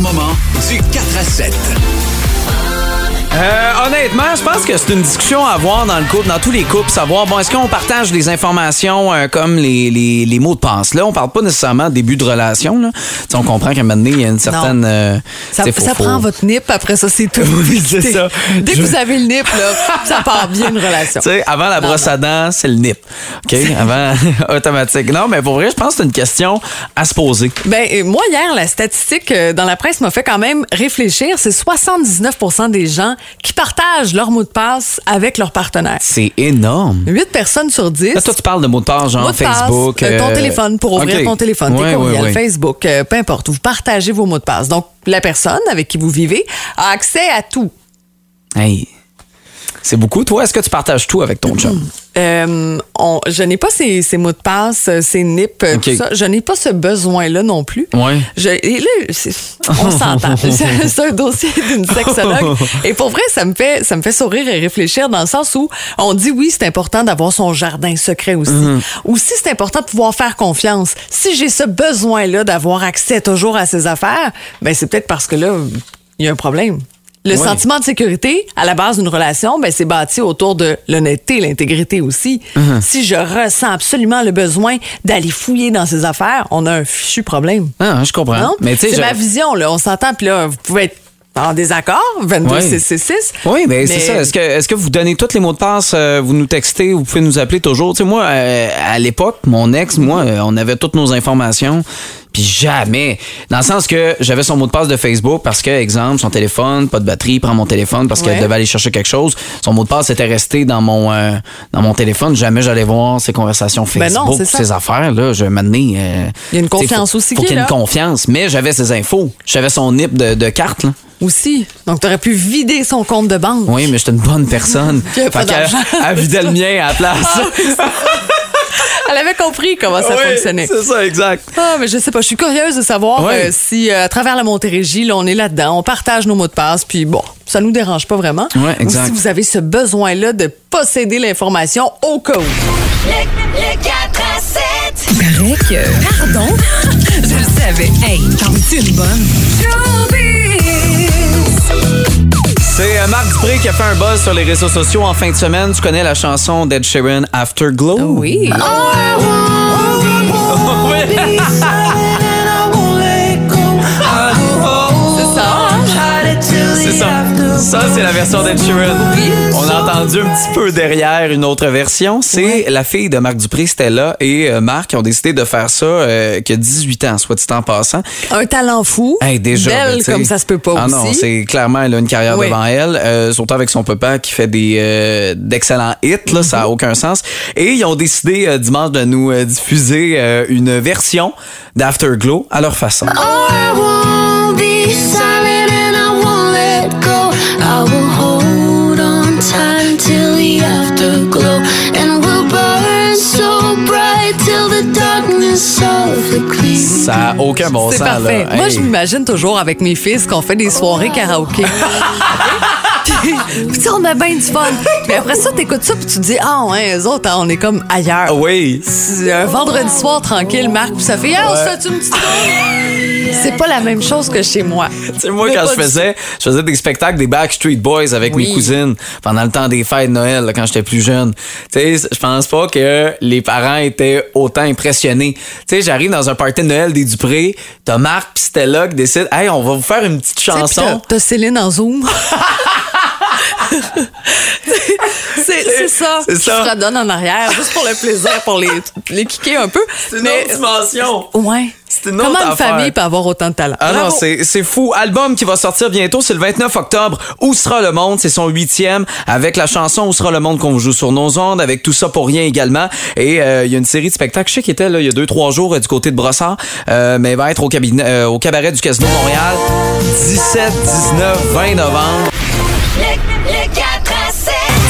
moments du 4 à 7. Euh, honnêtement, je pense que c'est une discussion à avoir dans le couple, dans tous les couples, savoir bon, est-ce qu'on partage des informations euh, comme les, les, les mots de passe? Là, on parle pas nécessairement début de relation. Là. On comprend qu'à un moment donné, il y a une certaine. euh, Ça, faut- faut- prend votre nip, après ça, c'est tout. Oui, c'est ça. Dès Je- que vous avez le nip, là, ça part bien une relation. Tu sais, avant la Non, brosse non. à dents, c'est le nip. OK? Avant, automatique. Non, mais pour vrai, je pense que c'est une question à se poser. Ben, euh, moi, hier, la statistique euh, dans la presse m'a fait quand même réfléchir. C'est 79% des gens qui partagent leur mot de passe avec leur partenaire. C'est énorme. 8 personnes sur 10. Là, toi, tu parles de mots de passe, genre Mot de passe, Facebook. euh, ton euh, téléphone pour ouvrir ton téléphone, tes Ouais, courriels, ouais, ouais. Facebook, euh, peu importe. Vous partagez vos mots de passe. Donc, la personne avec qui vous vivez a accès à tout. Hey. C'est beaucoup. Toi, est-ce que tu partages tout avec ton chum? Euh, on- je n'ai pas ces, ces mots de passe, euh, ces nips, euh, tout ça. Je n'ai pas ce besoin-là non plus. Ouais. Je, et là, on s'entend. C'est- un dossier d'une sexologue. Et pour vrai, ça me fait, ça me fait sourire et réfléchir dans le sens où on dit oui, c'est important d'avoir son jardin secret aussi. Mm-hmm. Aussi, c'est important de pouvoir faire confiance. Si j'ai ce besoin-là d'avoir accès toujours à ses affaires, ben c'est peut-être parce que là, il y a un problème. Le Ouais. sentiment de sécurité, à la base d'une relation, ben, c'est bâti autour de l'honnêteté, l'intégrité aussi. Uh-huh. Si je ressens absolument le besoin d'aller fouiller dans ses affaires, on a un fichu problème. Ah, je comprends. C'est je- ma vision, là. On s'entend, puis là, vous pouvez être en désaccord, 22 Ouais. 666. Oui, mais c'est ça. Est-ce que, est-ce que vous donnez tous les mots de passe, euh, vous nous textez, vous pouvez nous appeler toujours? Tu sais, moi, euh, à l'époque, mon ex, moi, euh, on avait toutes nos informations. Puis jamais. Dans le sens que j'avais son mot de passe de Facebook parce que, exemple, son téléphone, pas de batterie, il prend mon téléphone parce qu'elle Ouais. devait aller chercher quelque chose. Son mot de passe était resté dans mon, euh, dans mon téléphone. Jamais j'allais voir ses conversations Ben non, Facebook, ses affaires. Là, je m'amener. euh, Il y a une confiance faut- aussi Faut qui qu'il y ait une confiance. Mais j'avais ses infos. J'avais son nip de, de carte. Là. Aussi. Donc, tu aurais pu vider son compte de banque. Oui, mais j'étais une bonne personne. Fait qu'elle- vidait le mien à la place. Elle avait compris comment ça Oui, fonctionnait. C'est ça, exact. Ah, mais je sais pas. Je suis curieuse de savoir euh, si, euh, à travers la Montérégie, là, on est là-dedans, on partage nos mots de passe, puis bon, ça nous dérange pas vraiment. Exact. Ou si vous avez ce besoin-là de posséder l'information au cas où. Le, le 4 à 7. Il paraît que. Pardon? Je le savais. Hey, t'en veux-tu une bonne? C'est euh, Marc Dupré qui a fait un buzz sur les réseaux sociaux en fin de semaine. Tu connais la chanson d'Ed Sheeran Afterglow? Oui. C'est version d'Ed Sheeran. On a entendu un petit peu derrière une autre version. C'est la fille de Marc Dupré, Stella, et euh, Marc qui ont décidé de faire ça, euh, qui a 18 ans, soit dit en passant. Un talent fou. Hey, déjà, Belle ben, comme ça se peut pas ah aussi. non, c'est clairement, elle a une carrière devant elle, euh, surtout avec son papa qui fait des euh, d'excellents hits, là, ça a aucun sens. Et ils ont décidé euh, dimanche de nous euh, diffuser euh, une version d'Afterglow à leur façon. I won't be Ça a aucun bon C'est sens, parfait. là. Moi, Hey. je m'imagine toujours avec mes fils qu'on fait des soirées karaoké. puis, on a bien du fun. Puis après ça, t'écoutes ça, puis tu te dis, ah ouais, les autres, hein, on est comme ailleurs. Oui. C'est un vendredi soir tranquille, Marc, puis ça fait, ah, on se fait une petite C'est pas la même chose que chez moi. Tu sais, moi, Mais quand je faisais, je faisais des spectacles des Backstreet Boys avec Oui. mes cousines pendant le temps des fêtes de Noël, là, quand j'étais plus jeune. Tu sais, je pense pas que les parents étaient autant impressionnés. Tu sais, j'arrive dans un party de Noël des Dupré, t'as Marc pis Stella qui décident, hey, on va vous faire une petite chanson. T'as Céline en Zoom. c'est c'est ça. C'est qui ça. fredonne en arrière, juste pour le plaisir, pour les, les kicker un peu. C'est une Mais- autre dimension. Ouais. C'est une autre Comment une affaire. famille peut avoir autant de talent? Ah non, Bravo. c'est c'est fou. Album qui va sortir bientôt, c'est le 29 octobre. Où sera le monde? C'est son huitième avec la chanson Où sera le monde qu'on vous joue sur nos ondes, avec tout ça pour rien également. Et euh, il y a une série de spectacles, je sais qu'il était là il y a deux, trois jours euh, du côté de Brossard, euh, mais il va être au, cabinet, euh, au cabaret du Casino Montréal 17, 19, 20 novembre. Le, le 4 à 7.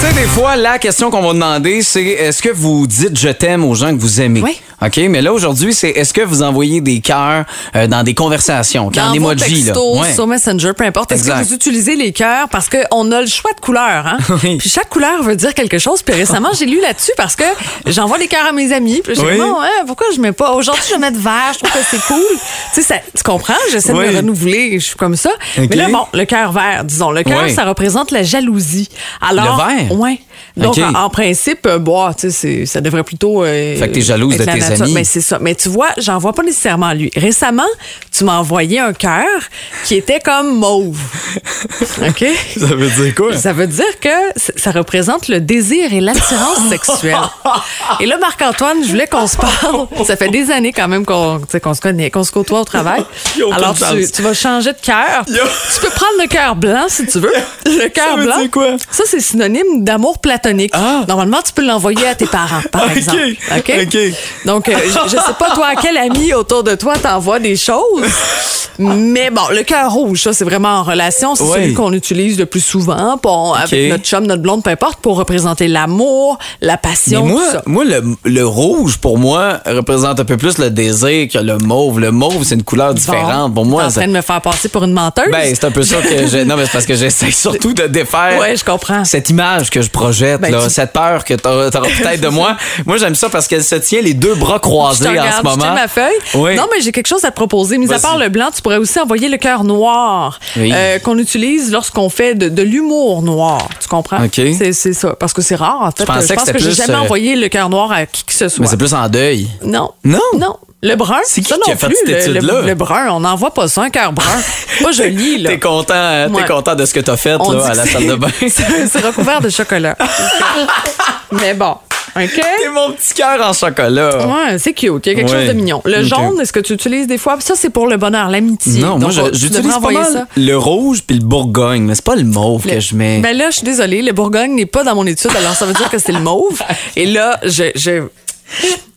Tu sais, des fois, la question qu'on va demander, c'est est-ce que vous dites je t'aime aux gens que vous aimez? Oui. OK, mais là, aujourd'hui, c'est est-ce que vous envoyez des cœurs euh, dans des conversations, Dans en vos emoji, là? textos, Ouais. sur Messenger, peu importe. Est-ce que vous utilisez les cœurs? Parce qu'on a le choix de couleurs, hein? Oui. Puis chaque couleur veut dire quelque chose. Puis récemment, j'ai lu là-dessus parce que j'envoie des cœurs à mes amis. Puis j'ai Oui. bon, hein, pourquoi je mets pas? Aujourd'hui, je vais mettre vert. Je trouve que c'est cool. tu sais, ça- tu comprends? J'essaie de me renouveler. Je suis comme ça. Mais là, bon, le cœur vert, disons. Le cœur, ça représente la jalousie. Alors, Le vert? Ouais. Donc, en, en principe, euh, bon, tu sais, ça devrait plutôt. euh, Fait que t'es jalouse de tes nature. amis. Mais c'est ça. Mais tu vois, j'en vois pas nécessairement lui. Récemment, tu m'as envoyé un cœur qui était comme mauve. OK? Ça veut dire quoi? Ça veut dire que ça représente le désir et l'attirance sexuelle. Et là, Marc-Antoine, je voulais qu'on se parle. Ça fait des années quand même qu'on qu'on se connaît, qu'on se côtoie au travail. Alors, tu, vas changer de cœur. Tu peux prendre le cœur blanc si tu veux. Le cœur veut blanc. dire quoi? Ça, c'est synonyme d'amour platonique. Ah. Normalement, tu peux l'envoyer à tes parents, par OK. exemple. OK? OK. Donc, euh, je, je sais pas, toi, quel ami autour de toi t'envoie des choses. Mais bon, le cœur rouge, ça, c'est vraiment en relation. C'est Oui. celui qu'on utilise le plus souvent, bon, avec notre chum, notre blonde, peu importe, pour représenter l'amour, la Mais passion, moi, tout ça. moi le, le rouge, pour moi, représente un peu plus le désir que le mauve. Le mauve, c'est une couleur différente. Pour moi, en ça- train de me faire passer pour une menteuse? ben, c'est un peu ça que j'ai. Non, mais c'est parce que j'essaie surtout de défaire. Ouais, je comprends. Cette image que je projette, Ben, là, tu- cette peur que t'auras peut-être de moi. Moi, j'aime ça parce qu'elle se tient les deux bras Je croisés en regarde, ce je moment. tiens ma feuille. Oui. Non, mais j'ai quelque chose à te proposer. Mis à part le blanc, tu pourrais aussi envoyer le cœur noir Oui. euh, qu'on utilise lorsqu'on fait de, de l'humour noir. Tu comprends? OK. C'est ça. Parce que c'est rare, en fait. pensais je que pense c'était que j'ai jamais euh, envoyé le cœur noir à qui que ce soit. Mais c'est plus en deuil. Non. Non? Non. Le brun, C'est qui ça qui non a fait plus. cette le, le- étude-là? le brun, on n'envoie pas ça, un cœur brun. pas joli, là. T'es content, hein? Ouais. t'es content de ce que t'as fait On là, à la c'est- salle de bain. c'est c'est recouvert de chocolat. Mais bon, OK? T'es mon petit cœur en chocolat. Ouais, c'est cute. Il y a quelque Ouais. chose de mignon. Le jaune, est-ce que tu utilises des fois? Ça, c'est pour le bonheur, l'amitié. Non, moi, Donc, tu j'utilise pas mal ça. le rouge puis le bourgogne, mais c'est pas le mauve que je mets. Ben là, je suis désolée, le Bourgogne n'est pas dans mon étude, alors ça veut dire que c'est le mauve. Et là, je, je,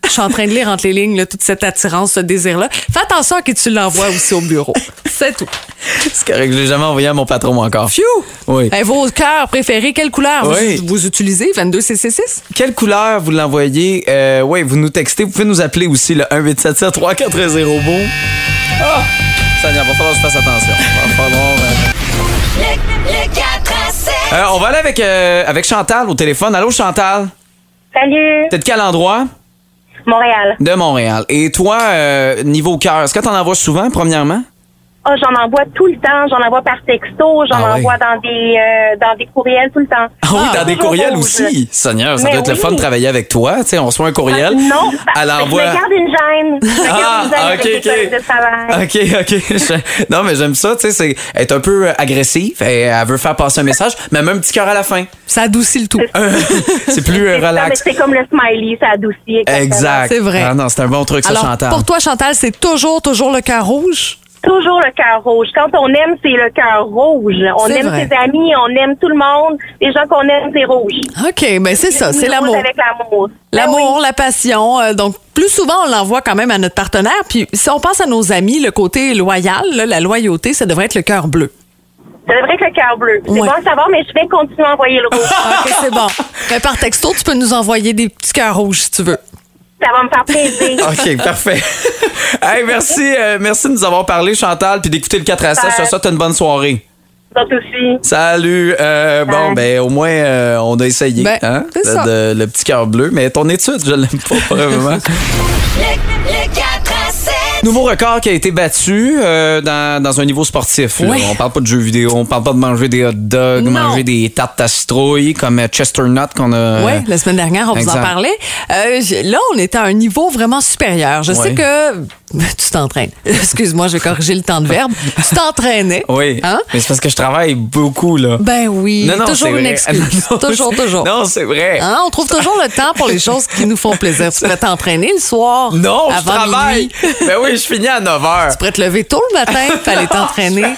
je suis en train de lire entre les lignes là, toute cette attirance, ce désir-là. Fais attention à qui tu l'envoies aussi au bureau. C'est tout. c'est correct, je l'ai jamais envoyé à mon patron encore. Phew! Oui. Ben, vos cœurs préférés, quelle couleur Oui. vous, vous utilisez? 22CC6? Quelle couleur vous l'envoyez? Euh, oui, vous nous textez. Vous pouvez nous appeler aussi le 1877 340 beau. Ah! Seigneur, va falloir que je fasse attention. Va falloir. euh, Le, le 4 à 7. Euh, on va aller avec, euh, avec Chantal au téléphone. Allô, Chantal? Salut, T'es de quel endroit? Montréal. De Montréal. Et toi, euh, niveau cœur, est-ce que t'en envoies souvent, premièrement? Oh, j'en envoie tout le temps. J'en envoie par texto. J'en Ah oui. envoie dans des euh, dans des courriels tout le temps. Ah oui, Ah, dans des courriels rouge. aussi. Seigneur, ça Mais doit être le fun de travailler avec toi. Tu sais, on reçoit un courriel. Ah, non, Elle parce que envoie. je me garde une gêne. Je Ah, garde une gêne ok, ok. OK, OK. Non, mais j'aime ça, tu sais, c'est être un peu euh, agressif. et Elle veut faire passer un message, mais même un petit cœur à la fin. Ça adoucit le tout. C'est plus euh, relax. C'est comme le smiley, ça adoucit. exactement. Exact. C'est vrai. Ah non, c'est un bon truc, ça, Alors, Chantal. pour toi, Chantal, c'est toujours, toujours le cœur rouge? Toujours le cœur rouge. Quand on aime, c'est le cœur rouge. On aime vrai. ses amis, on aime tout le monde. Les gens qu'on aime, c'est rouge. OK, ben c'est ça, c'est l'amour. Avec l'amour. L'amour, la passion. euh, donc, plus souvent, on l'envoie quand même à notre partenaire. Puis, si on pense à nos amis, le côté loyal, là, la loyauté, ça devrait être le cœur bleu. Ça devrait être le cœur bleu. C'est Ouais. bon à savoir, mais je vais continuer à envoyer le rouge. OK, c'est bon. Mais par texto, tu peux nous envoyer des petits cœurs rouges si tu veux. Ça va me faire plaisir. OK, parfait. hey, merci, euh, merci de nous avoir parlé, Chantal, puis d'écouter le 4 à 7. Je te souhaite une bonne soirée. Aussi. Salut. Euh, bon, ben, au moins, euh, on a essayé. Ben, hein, c'est ça. de- le petit cœur bleu. Mais ton étude, je l'aime pas vraiment. Le, le 4 à 7. Nouveau record qui a été battu euh, dans, dans un niveau sportif. là. Oui. On parle pas de jeux vidéo, on parle pas de manger des hot dogs, Non. manger des tartes à citrouille comme euh, Chesternut qu'on a. Oui, la semaine dernière, on vous en parlait. Euh, là, on est à un niveau vraiment supérieur. Je sais Ouais. que tu t'entraînes. Excuse-moi, je vais corriger le temps de verbe. Tu t'entraînais. Oui. Hein? Mais c'est parce que je travaille beaucoup, là. Ben oui. non, non, toujours une vrai. excuse. Non, toujours, toujours. Non, c'est vrai. Hein, on trouve toujours le temps pour les choses qui nous font plaisir. Tu pourrais t'entraîner le soir. Non, je avant travaille. minuit. ben oui, je finis à 9 h. Tu pourrais te lever tôt le matin pour aller t'entraîner.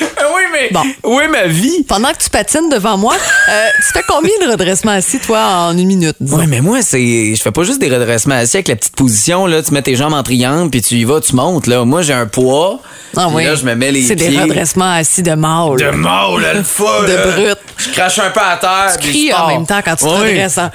Ben oui, mais. Bon. Est ma vie? Pendant que tu patines devant moi, euh, tu fais combien de redressements assis, toi, en une minute? disons? Ouais, mais moi, c'est. Je fais pas juste des redressements assis avec la petite position, là. Tu mets tes jambes en triangle, puis tu y vas, tu montes, là. Moi, j'ai un poids. Ah oui. Là, je me mets les C'est des redressements assis de mâle. De là, le fou. De là. brute. Je crache un peu à terre. Tu cries en même temps quand tu te redresses, hein.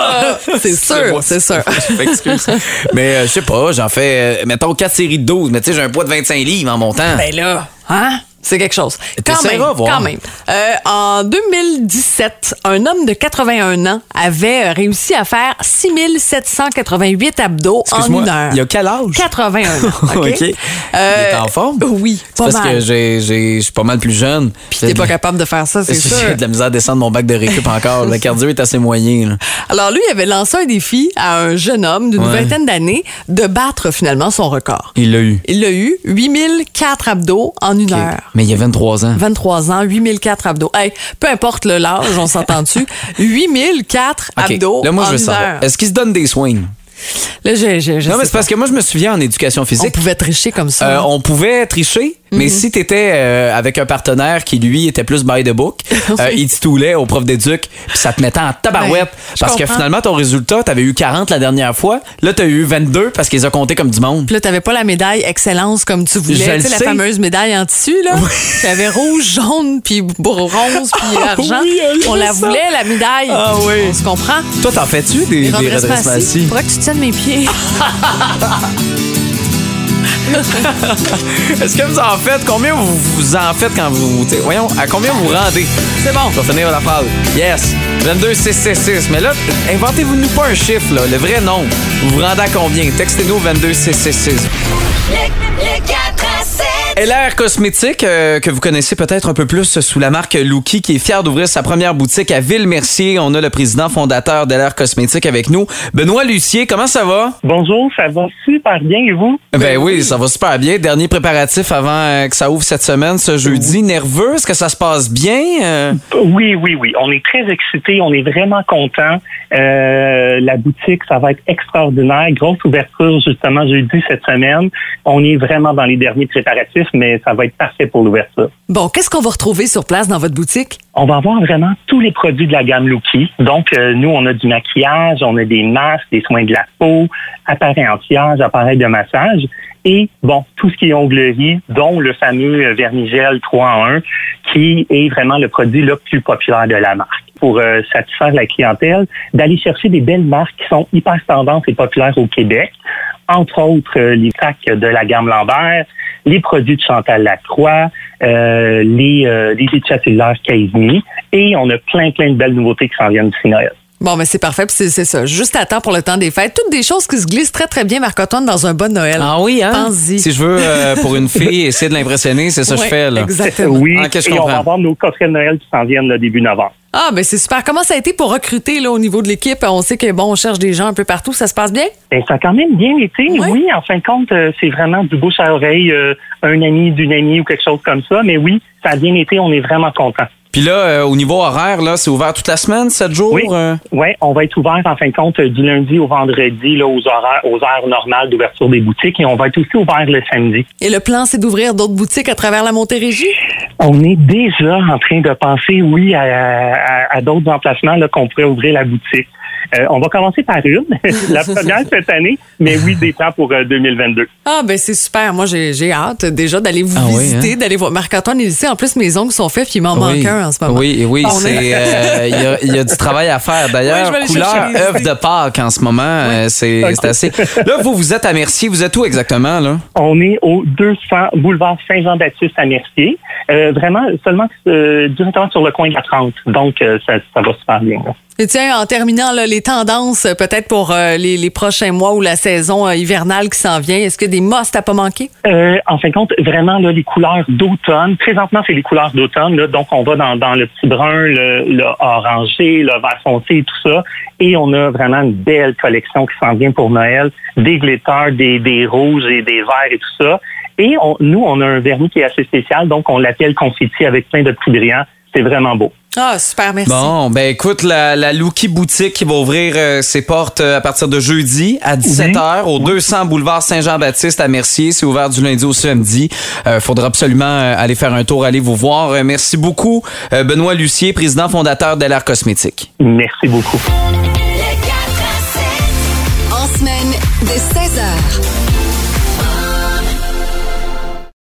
Ah! C'est sûr, c'est sûr. Je m'excuse. mais euh, je sais pas, j'en fais, euh, mettons, 4 séries de 12. Mais tu sais, j'ai un poids de 25 livres en montant. Ben là, hein? C'est quelque chose. Quand même, voir. quand même. Euh, en 2017, un homme de 81 ans avait réussi à faire 6788 abdos en une heure. il y a quel âge? 81 ans. OK? Il est en forme? Oui, pas parce mal. que je suis pas mal plus jeune. Puis t'es pas capable de faire ça, c'est sûr. J'ai de la misère à descendre mon bac de récup encore. Le cardio est assez moyen. là. Alors lui, il avait lancé un défi à un jeune homme d'une Ouais. vingtaine d'années de battre finalement son record. Il l'a eu. Il l'a eu, 8004 abdos en une heure. Mais il y a 23 ans. 23 ans, 8004 abdos. Hey, peu importe le l'âge, on s'entend dessus. 8004 OK. abdos Là, moi, je veux savoir. Est-ce qu'il se donne des swings? Là, je, je, je Non, mais c'est parce que moi, je me souviens en éducation On physique. pouvait tricher comme ça. Euh, on pouvait tricher, Mhm. mais si t'étais euh, avec un partenaire qui, lui, était plus by the book, euh, il titoulait au prof d'éduc, puis ça te mettait en tabarouette. Je parce que finalement, ton résultat, t'avais eu 40 la dernière fois. Là, t'as eu 22 parce qu'ils ont compté comme du monde. Puis là, t'avais pas la médaille excellence comme tu voulais. Tu sais, la fameuse médaille en tissu, là. T'avais rouge, jaune, puis bronze, puis argent. oui, On la ça. voulait, la médaille. Ah oui. On se comprend? Toi, t'en fais-tu des, des redressements assis? Faudrait que tu tiennes mes pieds. Est-ce que vous en faites? Combien vous, vous en faites quand vous. Voyons, à combien vous rendez? C'est bon. Je vais finir la phrase. Yes. 22 666. Mais là, inventez-vous-nous pas un chiffre, là. Le vrai nombre. Vous vous rendez à combien? Textez-nous au 22 666. LR Cosmétique, euh, que vous connaissez peut-être un peu plus sous la marque Lucky, qui est fier d'ouvrir sa première boutique à Ville-Mercier. On a le président fondateur d'LR Cosmétique avec nous. Benoît Lucier, comment ça va? Bonjour, ça va super bien et vous? Ben oui, ça va super bien. Dernier préparatif avant euh, que ça ouvre cette semaine, ce jeudi. Nerveux, est-ce que ça se passe bien? Euh, Oui, oui, oui. On est très excités, on est vraiment contents. Euh, la boutique, ça va être extraordinaire. Grosse ouverture justement jeudi cette semaine. On est vraiment dans les derniers préparatifs, mais ça va être parfait pour l'ouverture. Bon, qu'est-ce qu'on va retrouver sur place dans votre boutique? On va avoir vraiment tous les produits de la gamme Lucky. Donc, euh, nous, on a du maquillage, on a des masques, des soins de la peau, appareils anti-âge, appareils de massage. Et, bon, tout ce qui est onglerie, dont le fameux euh, Vernigel 3 en 1, qui est vraiment le produit le plus populaire de la marque. Pour euh, satisfaire la clientèle, d'aller chercher des belles marques qui sont hyper tendances et populaires au Québec. Entre autres, euh, les sacs de la gamme Lambert, les produits de Chantal Lacroix, euh, les, euh, les étiquettes cellulaires Casey. Et on a plein, plein de belles nouveautés qui s'en viennent d'ici Noël. Bon, mais c'est parfait, puis c'est c'est ça. Juste à temps pour le temps des fêtes. Toutes des choses qui se glissent très, très bien, Marc-Antoine, dans un bon Noël. Ah oui, hein? Pense-y. Si je veux, euh, pour une fille, essayer de l'impressionner, c'est ça que je fais, là. Exactement. Oui, Ah, et on va avoir nos coffrets de Noël qui s'en viennent le début novembre. Ah, ben c'est super. Comment ça a été pour recruter là, au niveau de l'équipe? On sait que, bon, on cherche des gens un peu partout. Ça se passe bien? Ben, ça a quand même bien été. Oui, en fin de compte, euh, c'est vraiment du bouche à oreille, euh, un ami d'une amie ou quelque chose comme ça. Mais oui, ça a bien été. On est vraiment contents. Puis là, euh, au niveau horaire, là, c'est ouvert toute la semaine, 7 jours? Oui. euh? Ouais, on va être ouvert en fin de compte du lundi au vendredi là, aux horaires, aux heures normales d'ouverture des boutiques et on va être aussi ouvert le samedi. Et le plan, c'est d'ouvrir d'autres boutiques à travers la Montérégie? On est déjà en train de penser, oui, à, à- à d'autres emplacements là, qu'on pourrait ouvrir la boutique. Euh, on va commencer par une, la première cette année, mais oui, des plans pour euh, 2022. Ah, ben c'est super. Moi, j'ai j'ai hâte déjà d'aller vous Ah oui, visiter, hein? d'aller voir. Marc-Antoine, il sait, en plus, mes ongles sont faits, puis il m'en manque un en ce moment. Oui, oui, c'est est- euh, il y, a, il y a du travail à faire. D'ailleurs, je vais aller couleur œuf de Pâques en ce moment, euh, c'est Ok. c'est assez. Là, vous, vous êtes à Mercier. Vous êtes où exactement, là? On est au 200 boulevard Saint-Jean-Baptiste à Mercier. Euh, vraiment, seulement euh, directement sur le coin de la 30. Donc, euh, ça, ça va super bien. là. Et tiens, en terminant, là, les tendances, euh, peut-être pour euh, les, les prochains mois ou la saison hivernale qui s'en vient, est-ce a des musts à pas manquer? Euh, en fin de compte, vraiment, là, les couleurs d'automne. Présentement, c'est les couleurs d'automne. Donc, on va dans, dans le petit brun, le, le orangé, le vert foncé et tout ça. Et on a vraiment une belle collection qui s'en vient pour Noël. Des glitters, des, des rouges et des verts et tout ça. Et on, nous, on a un vernis qui est assez spécial. Donc, on l'appelle confetti avec plein de petits brillants. C'est vraiment beau. Ah, super, merci. Bon, ben écoute, la, la Lucky Boutique qui va ouvrir euh, ses portes euh, à partir de jeudi à 17h au 200 boulevard Saint-Jean-Baptiste à Mercier. C'est ouvert du lundi au samedi. Euh, faudra absolument euh, aller faire un tour, aller vous voir. Euh, merci beaucoup, euh, Benoît Lucier, président fondateur d'LR Cosmétique. Merci beaucoup. En semaine de 16h.